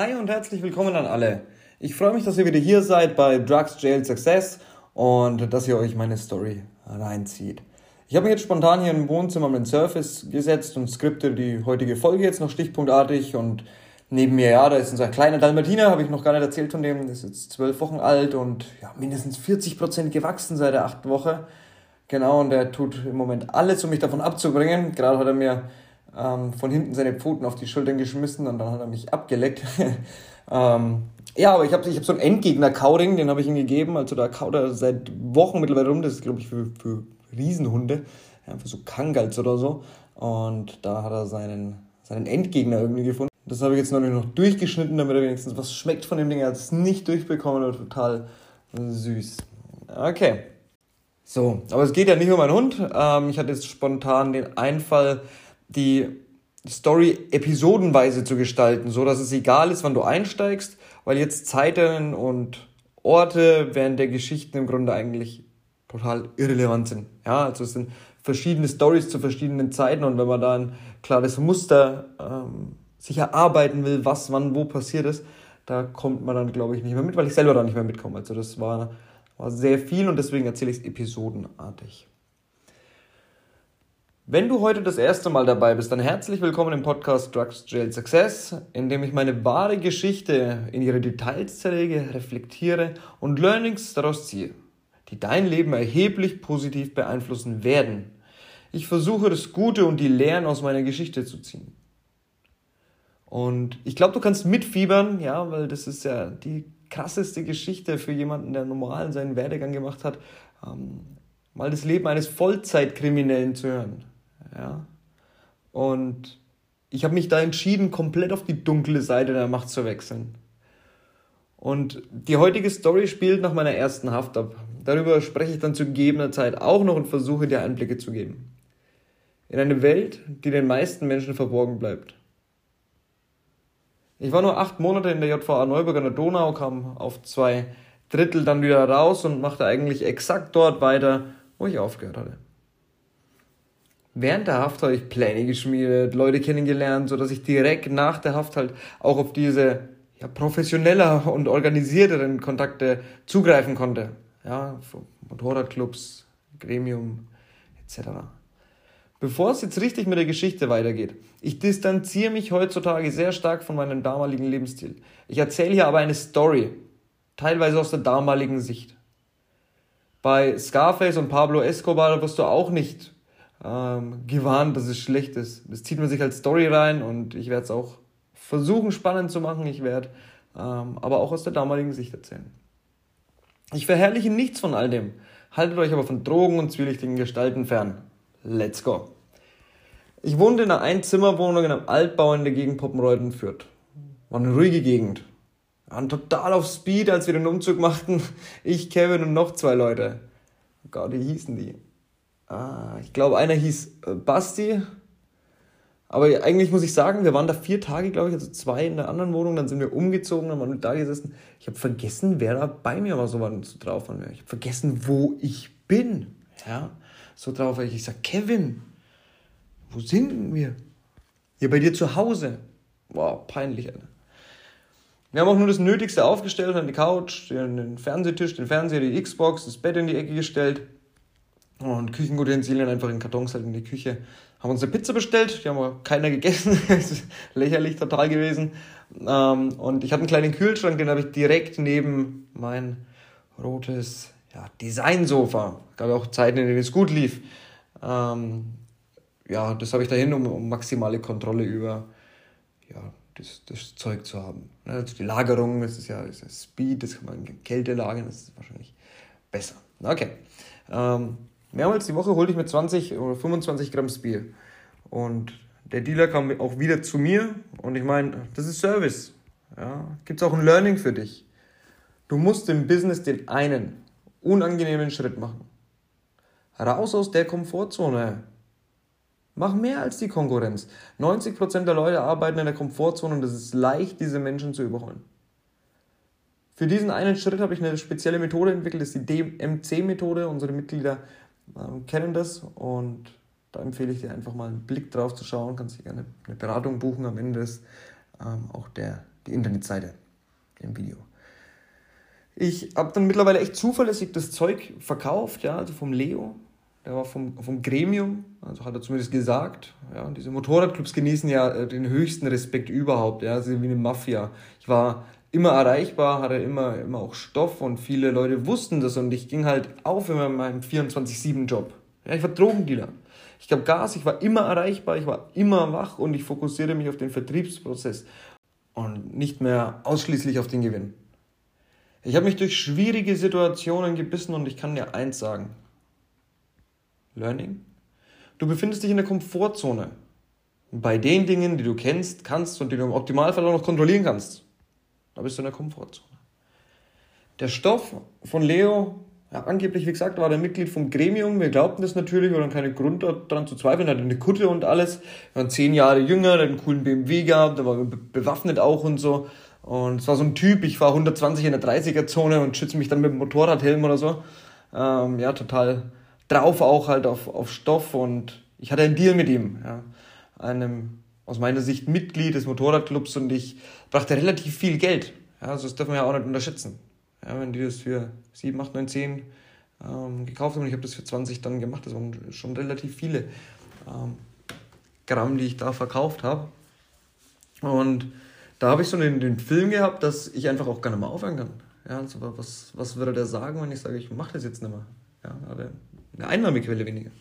Hi und herzlich willkommen an alle. Ich freue mich, dass ihr wieder hier seid bei Drugs Jail Success und dass ihr euch meine Story reinzieht. Ich habe mich jetzt spontan hier im Wohnzimmer mit Surface gesetzt und skripte die heutige Folge jetzt noch stichpunktartig und neben mir, ja, da ist unser kleiner Dalmatiner, habe ich noch gar nicht erzählt von dem, der ist jetzt zwölf Wochen alt und ja, mindestens 40 Prozent gewachsen seit der achten Woche. Genau, und der tut im Moment alles, um mich davon abzubringen. Gerade hat er mir ähm, von hinten seine Pfoten auf die Schultern geschmissen und dann hat er mich abgeleckt. ähm, ja, aber ich habe ich hab so einen Endgegner-Cowring, den habe ich ihm gegeben. Also da kaut er seit Wochen mittlerweile rum. Das ist, glaube ich, für, für Riesenhunde. Für so Kangals oder so. Und da hat er seinen, seinen Endgegner irgendwie gefunden. Das habe ich jetzt noch noch durchgeschnitten, damit er wenigstens was schmeckt von dem Ding. Er hat es nicht durchbekommen, aber total süß. Okay. So, aber es geht ja nicht um meinen Hund. Ähm, ich hatte jetzt spontan den Einfall, die Story episodenweise zu gestalten, so dass es egal ist, wann du einsteigst, weil jetzt Zeiten und Orte während der Geschichten im Grunde eigentlich total irrelevant sind. Ja, also es sind verschiedene Stories zu verschiedenen Zeiten und wenn man da ein klares Muster ähm, sich erarbeiten will, was wann wo passiert ist, da kommt man dann, glaube ich, nicht mehr mit, weil ich selber da nicht mehr mitkomme. Also das war, war sehr viel und deswegen erzähle ich es episodenartig. Wenn du heute das erste Mal dabei bist, dann herzlich willkommen im Podcast Drugs Jail Success, in dem ich meine wahre Geschichte in ihre Details zerlege, reflektiere und Learnings daraus ziehe, die dein Leben erheblich positiv beeinflussen werden. Ich versuche das Gute und die Lehren aus meiner Geschichte zu ziehen. Und ich glaube, du kannst mitfiebern, ja, weil das ist ja die krasseste Geschichte für jemanden, der normal seinen Werdegang gemacht hat, ähm, mal das Leben eines Vollzeitkriminellen zu hören. Ja? Und ich habe mich da entschieden, komplett auf die dunkle Seite der Macht zu wechseln. Und die heutige Story spielt nach meiner ersten Haft ab. Darüber spreche ich dann zu gegebener Zeit auch noch und versuche dir Einblicke zu geben. In eine Welt, die den meisten Menschen verborgen bleibt. Ich war nur acht Monate in der JVA Neuburg an der Donau, kam auf zwei Drittel dann wieder raus und machte eigentlich exakt dort weiter, wo ich aufgehört hatte während der Haft habe ich Pläne geschmiedet, Leute kennengelernt, so dass ich direkt nach der Haft halt auch auf diese ja, professioneller und organisierteren Kontakte zugreifen konnte. Ja, Motorradclubs, Gremium etc. Bevor es jetzt richtig mit der Geschichte weitergeht, ich distanziere mich heutzutage sehr stark von meinem damaligen Lebensstil. Ich erzähle hier aber eine Story, teilweise aus der damaligen Sicht. Bei Scarface und Pablo Escobar wirst du auch nicht ähm, gewarnt, dass es schlecht ist. Das zieht man sich als Story rein und ich werde es auch versuchen spannend zu machen. Ich werde ähm, aber auch aus der damaligen Sicht erzählen. Ich verherrliche nichts von all dem. Haltet euch aber von Drogen und zwielichtigen Gestalten fern. Let's go. Ich wohnte in einer Einzimmerwohnung in einem Altbau in der Gegend Poppenreuth Fürth. War eine ruhige Gegend. Waren total auf Speed, als wir den Umzug machten. Ich, Kevin und noch zwei Leute. Gott, wie hießen die? Ah, ich glaube, einer hieß äh, Basti. Aber eigentlich muss ich sagen, wir waren da vier Tage, glaube ich, also zwei in der anderen Wohnung, dann sind wir umgezogen, dann waren wir da gesessen. Ich habe vergessen, wer da bei mir war, so war so drauf von mir. Ich habe vergessen, wo ich bin. Ja, so drauf war ich. Ich sag, Kevin, wo sind wir? Hier bei dir zu Hause. Wow, peinlich, Alter. Wir haben auch nur das Nötigste aufgestellt, an die Couch, den Fernsehtisch, den Fernseher, die Xbox, das Bett in die Ecke gestellt und Küchenutensilien einfach in Kartons halt in die Küche. Haben uns eine Pizza bestellt, die haben wir keiner gegessen. das ist lächerlich total gewesen. Ähm, und ich hatte einen kleinen Kühlschrank, den habe ich direkt neben mein rotes ja, Designsofa. Gab auch Zeiten, in denen es gut lief. Ähm, ja, das habe ich dahin, um, um maximale Kontrolle über ja, das, das Zeug zu haben. Also die Lagerung, das ist ja, das ist Speed, das kann man in Kälte lagern, das ist wahrscheinlich besser. Okay. Ähm, Mehrmals die Woche holte ich mir 20 oder 25 Gramm Bier. Und der Dealer kam auch wieder zu mir und ich meine, das ist Service. Ja, Gibt es auch ein Learning für dich. Du musst im Business den einen unangenehmen Schritt machen. Raus aus der Komfortzone. Mach mehr als die Konkurrenz. 90% der Leute arbeiten in der Komfortzone und es ist leicht, diese Menschen zu überholen. Für diesen einen Schritt habe ich eine spezielle Methode entwickelt, das ist die DMC-Methode. Unsere Mitglieder ähm, kennen das und da empfehle ich dir einfach mal einen Blick drauf zu schauen. Kannst dir gerne eine Beratung buchen. Am Ende ist ähm, auch der die Internetseite im Video. Ich habe dann mittlerweile echt zuverlässig das Zeug verkauft, ja, also vom Leo. Der war vom, vom Gremium, also hat er zumindest gesagt. Ja, diese Motorradclubs genießen ja äh, den höchsten Respekt überhaupt, ja, sie sind wie eine Mafia. Ich war immer erreichbar, hatte immer, immer auch Stoff und viele Leute wussten das und ich ging halt auf immer in meinem 24-7-Job. Ja, ich war Drogendealer. Ich gab Gas, ich war immer erreichbar, ich war immer wach und ich fokussierte mich auf den Vertriebsprozess und nicht mehr ausschließlich auf den Gewinn. Ich habe mich durch schwierige Situationen gebissen und ich kann dir eins sagen. Learning. Du befindest dich in der Komfortzone. Bei den Dingen, die du kennst, kannst und die du im Optimalfall auch noch kontrollieren kannst. Da bist du in der Komfortzone. Der Stoff von Leo, ja, angeblich, wie gesagt, war der Mitglied vom Gremium. Wir glaubten das natürlich, wir hatten keinen Grund daran zu zweifeln. Er hatte eine Kutte und alles. Er war zehn Jahre jünger, der hat einen coolen BMW gehabt, der war bewaffnet auch und so. Und es war so ein Typ, ich fahre 120 in der 30er-Zone und schütze mich dann mit dem Motorradhelm oder so. Ähm, ja, total drauf auch halt auf, auf Stoff und ich hatte einen Deal mit ihm, ja. einem aus meiner Sicht Mitglied des Motorradclubs und ich brachte relativ viel Geld. Ja, also das dürfen wir ja auch nicht unterschätzen. Ja, wenn die das für 7, 8, 9, 10 ähm, gekauft haben und ich habe das für 20 dann gemacht, das waren schon relativ viele ähm, Gramm, die ich da verkauft habe. Und da habe ich so den, den Film gehabt, dass ich einfach auch gar nicht mehr aufhören kann. Ja, also was, was würde der sagen, wenn ich sage, ich mache das jetzt nicht mehr? Ja, eine Einnahmequelle weniger.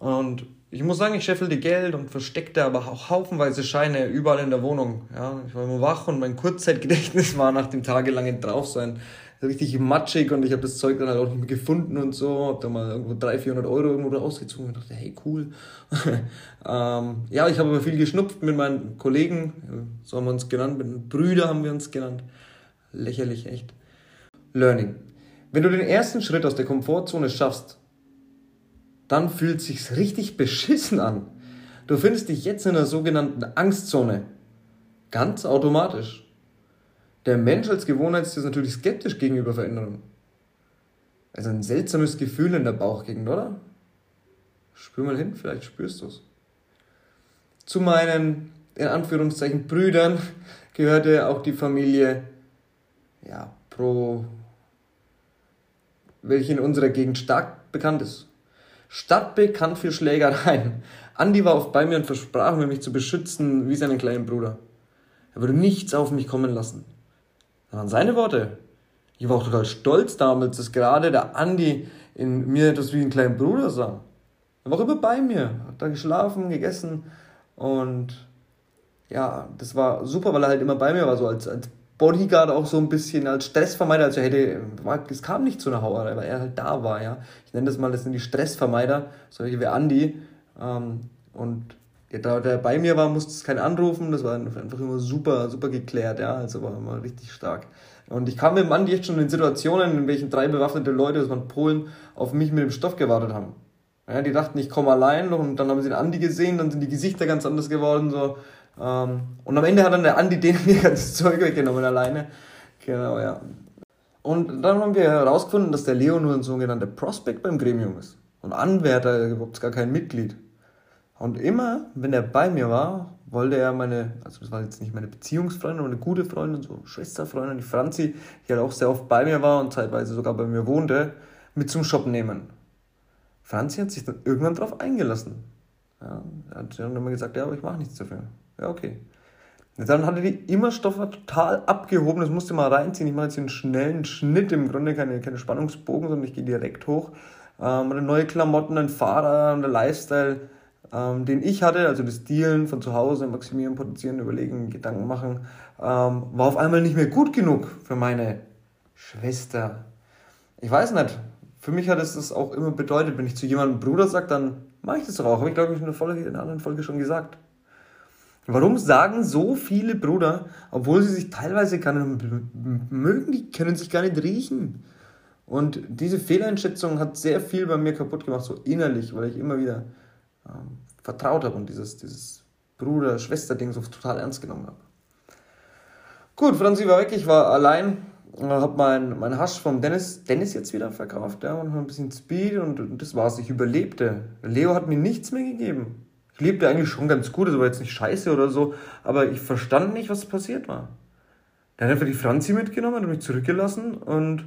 Und ich muss sagen, ich scheffelte Geld und versteckte aber auch haufenweise Scheine überall in der Wohnung. Ja, ich war immer wach und mein Kurzzeitgedächtnis war nach dem tagelangen Draufsein richtig matschig und ich habe das Zeug dann halt auch nicht mehr gefunden und so, habe da mal irgendwo 300, 400 Euro irgendwo rausgezogen und dachte, hey, cool. ähm, ja, ich habe aber viel geschnupft mit meinen Kollegen, so haben wir uns genannt, mit Brüder haben wir uns genannt. Lächerlich, echt. Learning. Wenn du den ersten Schritt aus der Komfortzone schaffst, dann fühlt sich's richtig beschissen an. Du findest dich jetzt in der sogenannten Angstzone. Ganz automatisch. Der Mensch als Gewohnheit ist natürlich skeptisch gegenüber Veränderungen. Also ein seltsames Gefühl in der Bauchgegend, oder? Spür mal hin, vielleicht spürst du es. Zu meinen, in Anführungszeichen, Brüdern gehörte auch die Familie, ja, Pro, welche in unserer Gegend stark bekannt ist. Stadtbekannt für Schlägereien. Andi war oft bei mir und versprach mir, mich zu beschützen wie seinen kleinen Bruder. Er würde nichts auf mich kommen lassen. Das waren seine Worte. Ich war auch total stolz damals, dass gerade der Andi in mir etwas wie einen kleinen Bruder sah. Er war immer bei mir, hat da geschlafen, gegessen und ja, das war super, weil er halt immer bei mir war, so als, als Bodyguard auch so ein bisschen, als Stressvermeider, also hätte, es kam nicht zu einer Hauerei, weil er halt da war, ja. Ich nenne das mal, das sind die Stressvermeider, solche wie Andi ähm, und da der bei mir war, musste es keinen anrufen. Das war einfach immer super, super geklärt, ja. Also war immer richtig stark. Und ich kam mit dem Andi echt schon in Situationen, in welchen drei bewaffnete Leute, das waren Polen, auf mich mit dem Stoff gewartet haben. Ja, die dachten, ich komme allein und dann haben sie den Andi gesehen, dann sind die Gesichter ganz anders geworden. So. Ähm, und am Ende hat dann der Andi den mir ganzes Zeug weggenommen alleine. Genau, ja. Und dann haben wir herausgefunden, dass der Leo nur ein sogenannter Prospect beim Gremium ist. Und Anwärter, überhaupt gar kein Mitglied. Und immer, wenn er bei mir war, wollte er meine, also das war jetzt nicht meine Beziehungsfreundin, aber eine gute Freundin, so Schwesterfreundin, die Franzi, die halt auch sehr oft bei mir war und zeitweise sogar bei mir wohnte, mit zum Shop nehmen. Franzi hat sich dann irgendwann darauf eingelassen. Ja, hat dann immer gesagt, ja, aber ich mache nichts dafür. Ja, okay. Dann hatte die immer Stoffe total abgehoben, das musste mal reinziehen. Ich mache jetzt einen schnellen Schnitt, im Grunde keine, keine Spannungsbogen, sondern ich gehe direkt hoch. Ähm, neue Klamotten, ein Fahrer, der Lifestyle ähm, den ich hatte, also das Dealen von zu Hause, maximieren, potenzieren, überlegen, Gedanken machen, ähm, war auf einmal nicht mehr gut genug für meine Schwester. Ich weiß nicht. Für mich hat es das auch immer bedeutet, wenn ich zu jemandem Bruder sage, dann mache ich das auch. Habe ich, glaube ich, in einer anderen Folge schon gesagt. Warum sagen so viele Brüder, obwohl sie sich teilweise gar nicht mögen, die können sich gar nicht riechen? Und diese Fehleinschätzung hat sehr viel bei mir kaputt gemacht, so innerlich, weil ich immer wieder ähm, vertraut habe und dieses, dieses Bruder-Schwester-Ding so total ernst genommen habe. Gut, Franzi war weg, ich war allein, habe mein, mein Hasch vom Dennis, Dennis jetzt wieder verkauft ja, und ein bisschen Speed und, und das war's. Ich überlebte. Leo hat mir nichts mehr gegeben. Ich lebte eigentlich schon ganz gut, das war jetzt nicht scheiße oder so, aber ich verstand nicht, was passiert war. Der hat einfach die Franzi mitgenommen und mich zurückgelassen und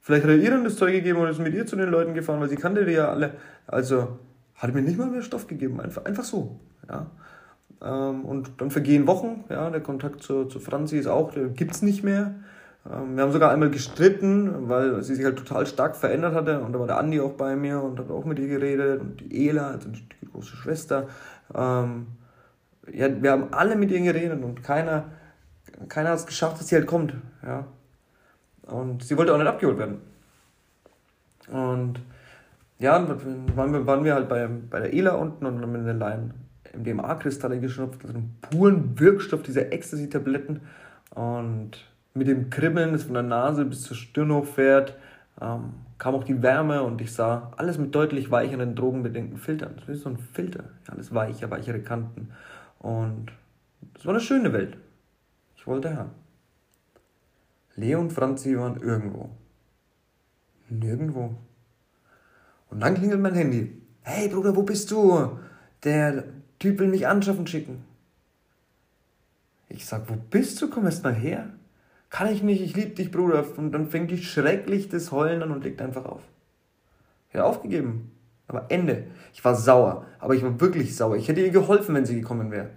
vielleicht hat er ihr dann das Zeug gegeben und ist mit ihr zu den Leuten gefahren, weil sie kannte die ja alle. Also hat mir nicht mal mehr Stoff gegeben, einfach, einfach so. Ja. Ähm, und dann vergehen Wochen, ja, der Kontakt zur, zur Franzi ist auch, gibt es nicht mehr. Ähm, wir haben sogar einmal gestritten, weil sie sich halt total stark verändert hatte. Und da war der Andi auch bei mir und hat auch mit ihr geredet. Und die Ela, also die große Schwester. Ähm, ja, wir haben alle mit ihr geredet und keiner, keiner hat es geschafft, dass sie halt kommt. Ja. Und sie wollte auch nicht abgeholt werden. Und ja, dann waren wir, halt bei, bei der Ela unten und haben mit den Laien MDMA-Kristalle geschnupft, also einen puren Wirkstoff, diese Ecstasy-Tabletten. Und mit dem Kribbeln, das von der Nase bis zur Stirn hochfährt, ähm, kam auch die Wärme und ich sah alles mit deutlich weicheren drogenbedingten Filtern. Das ist so ein Filter, alles weicher, weichere Kanten. Und es war eine schöne Welt. Ich wollte her. Leo und Franzi waren irgendwo. Nirgendwo. Und dann klingelt mein Handy. Hey Bruder, wo bist du? Der Typ will mich anschaffen schicken. Ich sag, wo bist du? Komm erst mal her kann ich nicht, ich liebe dich, Bruder. Und dann fängt die schrecklich das Heulen an und legt einfach auf. Ich hätte aufgegeben. Aber Ende. Ich war sauer. Aber ich war wirklich sauer. Ich hätte ihr geholfen, wenn sie gekommen wäre.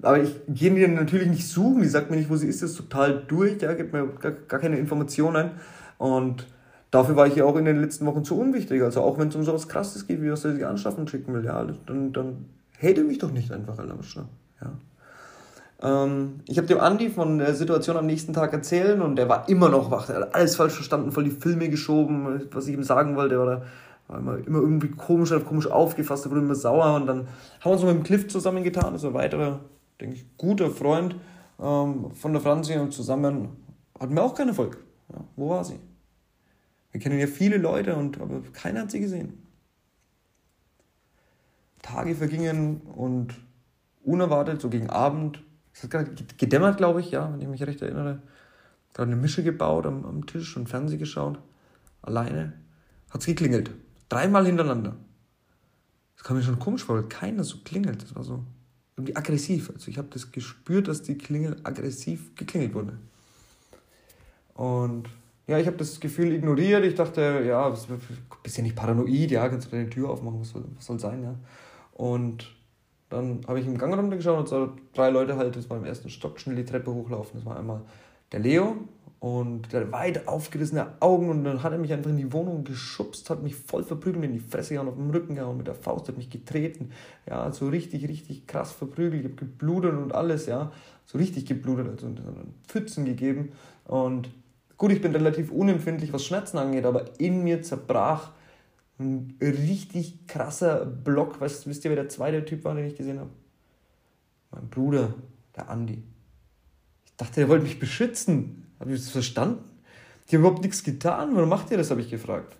Aber ich gehe die natürlich nicht suchen. Die sagt mir nicht, wo sie ist. Das ist total durch. Ja, gibt mir gar, gar keine Informationen. Und dafür war ich ja auch in den letzten Wochen zu unwichtig. Also auch wenn es um sowas Krasses geht, wie was er sich anschaffen schicken will, ja, dann, dann hätte mich doch nicht einfach, Alter. Ja. Ähm, ich habe dem Andi von der Situation am nächsten Tag erzählen und der war immer noch wach. Er hat alles falsch verstanden, voll die Filme geschoben, was ich ihm sagen wollte. Oder war immer, immer irgendwie komisch, hat komisch aufgefasst, er wurde immer sauer. Und dann haben wir uns mit dem Cliff zusammengetan, das ist ein weiterer, denke ich, guter Freund ähm, von der Franzi und zusammen hatten wir auch keinen Erfolg. Ja, wo war sie? Wir kennen ja viele Leute, und, aber keiner hat sie gesehen. Tage vergingen und unerwartet, so gegen Abend, es hat gerade gedämmert, glaube ich, ja, wenn ich mich recht erinnere. Gerade eine Mische gebaut am, am Tisch und Fernsehen geschaut. Alleine. Hat es geklingelt. Dreimal hintereinander. Das kam mir schon komisch vor, weil keiner so klingelt. Das war so irgendwie aggressiv. Also ich habe das gespürt, dass die Klingel aggressiv geklingelt wurde. Und ja, ich habe das Gefühl ignoriert. Ich dachte, ja, bist ja nicht paranoid, ja, kannst du deine Tür aufmachen, was soll, was soll sein, ja. Und dann habe ich im Gang runtergeschaut und so drei Leute halt, das war im ersten Stock, schnell die Treppe hochlaufen. Das war einmal der Leo und der hatte weit aufgerissene Augen und dann hat er mich einfach in die Wohnung geschubst, hat mich voll verprügelt, in die Fresse gehauen, auf den Rücken gehauen, mit der Faust hat mich getreten. Ja, so richtig, richtig krass verprügelt. Ich habe geblutet und alles, ja. So richtig geblutet, also Pfützen gegeben. Und gut, ich bin relativ unempfindlich, was Schmerzen angeht, aber in mir zerbrach ein richtig krasser Block. Weißt, wisst ihr, wer der zweite Typ war, den ich gesehen habe? Mein Bruder, der Andi. Ich dachte, der wollte mich beschützen. Habe ich das verstanden? Die haben überhaupt nichts getan. Warum macht ihr das, habe ich gefragt.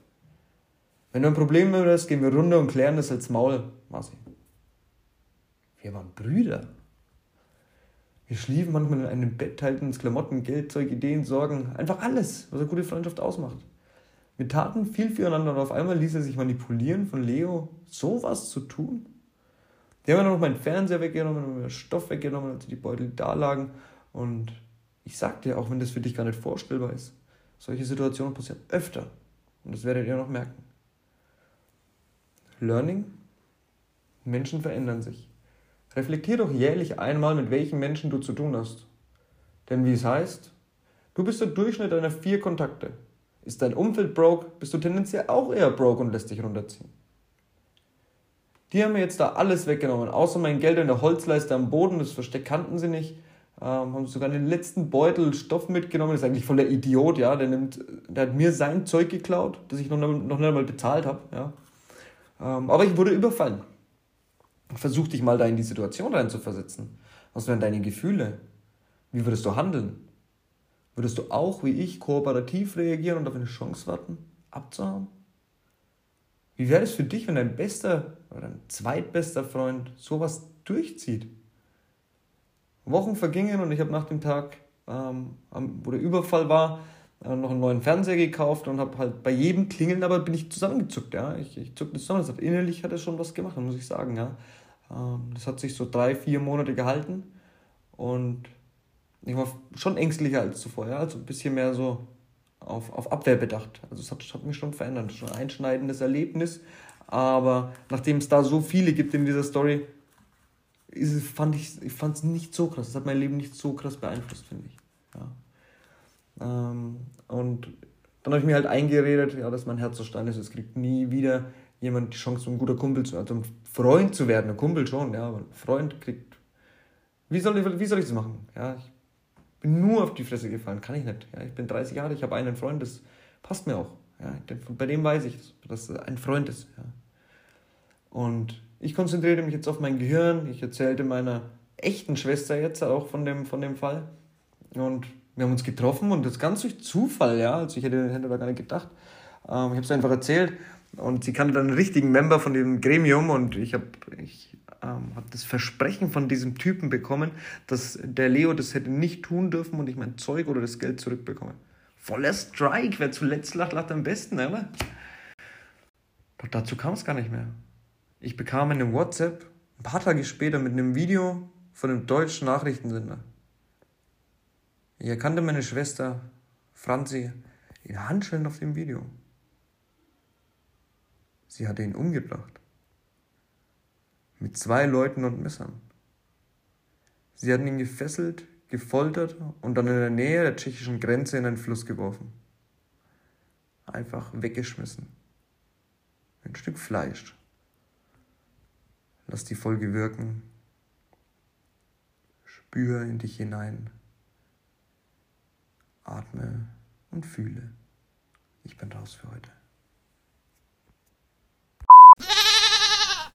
Wenn du ein Problem hast, gehen wir runter und klären das als Maul, Marci. Wir waren Brüder. Wir schliefen manchmal in einem Bett, teilten uns Klamotten, Geld, Zeug, Ideen, Sorgen. Einfach alles, was eine gute Freundschaft ausmacht. Wir taten viel füreinander und auf einmal ließ er sich manipulieren von Leo, sowas zu tun. Die haben dann noch meinen Fernseher weggenommen und meinen Stoff weggenommen, als die Beutel da lagen. Und ich sagte ja, auch wenn das für dich gar nicht vorstellbar ist, solche Situationen passieren öfter. Und das werdet ihr noch merken. Learning. Menschen verändern sich. Reflektier doch jährlich einmal, mit welchen Menschen du zu tun hast. Denn wie es heißt, du bist der Durchschnitt deiner vier Kontakte. Ist dein Umfeld broke, bist du tendenziell auch eher broke und lässt dich runterziehen. Die haben mir jetzt da alles weggenommen, außer mein Geld in der Holzleiste am Boden, das Versteck kannten sie nicht. Ähm, haben sogar den letzten Beutel Stoff mitgenommen, das ist eigentlich voll der Idiot, ja. Der, nimmt, der hat mir sein Zeug geklaut, das ich noch, noch nicht einmal bezahlt habe, ja. Ähm, aber ich wurde überfallen. Versuch dich mal da in die Situation reinzuversetzen. Was wären deine Gefühle? Wie würdest du handeln? Würdest du auch wie ich kooperativ reagieren und auf eine Chance warten, abzuhauen? Wie wäre es für dich, wenn dein bester oder dein zweitbester Freund sowas durchzieht? Wochen vergingen und ich habe nach dem Tag, ähm, wo der Überfall war, äh, noch einen neuen Fernseher gekauft und habe halt bei jedem Klingeln, aber bin ich zusammengezuckt, ja. Ich, ich zuckte zusammen. Das hat, innerlich hat er schon was gemacht, muss ich sagen, ja. Ähm, das hat sich so drei, vier Monate gehalten und ich war schon ängstlicher als zuvor, ja, also ein bisschen mehr so auf, auf Abwehr bedacht. Also es hat, hat mich schon verändert, schon ein einschneidendes Erlebnis, aber nachdem es da so viele gibt in dieser Story, ist fand ich, es nicht so krass. Es hat mein Leben nicht so krass beeinflusst, finde ich. Ja. Ähm, und dann habe ich mir halt eingeredet, ja, dass mein Herz so steil ist. Es kriegt nie wieder jemand die Chance, ein guter Kumpel zu also ein Freund zu werden. Ein Kumpel schon, ja, aber ein Freund kriegt. Wie soll ich, wie soll ich das machen? Ja, ich bin nur auf die Fresse gefallen. Kann ich nicht. Ja, ich bin 30 Jahre, ich habe einen Freund, das passt mir auch. Ja, bei dem weiß ich, dass er ein Freund ist. Ja. Und ich konzentrierte mich jetzt auf mein Gehirn. Ich erzählte meiner echten Schwester jetzt auch von dem, von dem Fall. Und wir haben uns getroffen und das ganz durch Zufall, ja. Also ich hätte, hätte da gar nicht gedacht. Ähm, ich habe es einfach erzählt und sie kannte dann einen richtigen Member von dem Gremium und ich habe ich, ähm, hab das Versprechen von diesem Typen bekommen, dass der Leo das hätte nicht tun dürfen und ich mein Zeug oder das Geld zurückbekomme. Voller Strike, wer zuletzt lacht, lacht am besten, oder? Doch dazu kam es gar nicht mehr. Ich bekam eine WhatsApp ein paar Tage später mit einem Video von einem deutschen Nachrichtensender. Ich erkannte meine Schwester Franzi in Handschellen auf dem Video. Sie hatte ihn umgebracht. Mit zwei Leuten und Messern. Sie hatten ihn gefesselt, gefoltert und dann in der Nähe der tschechischen Grenze in einen Fluss geworfen. Einfach weggeschmissen. Ein Stück Fleisch. Lass die Folge wirken. Spür in dich hinein. Atme und fühle. Ich bin raus für heute.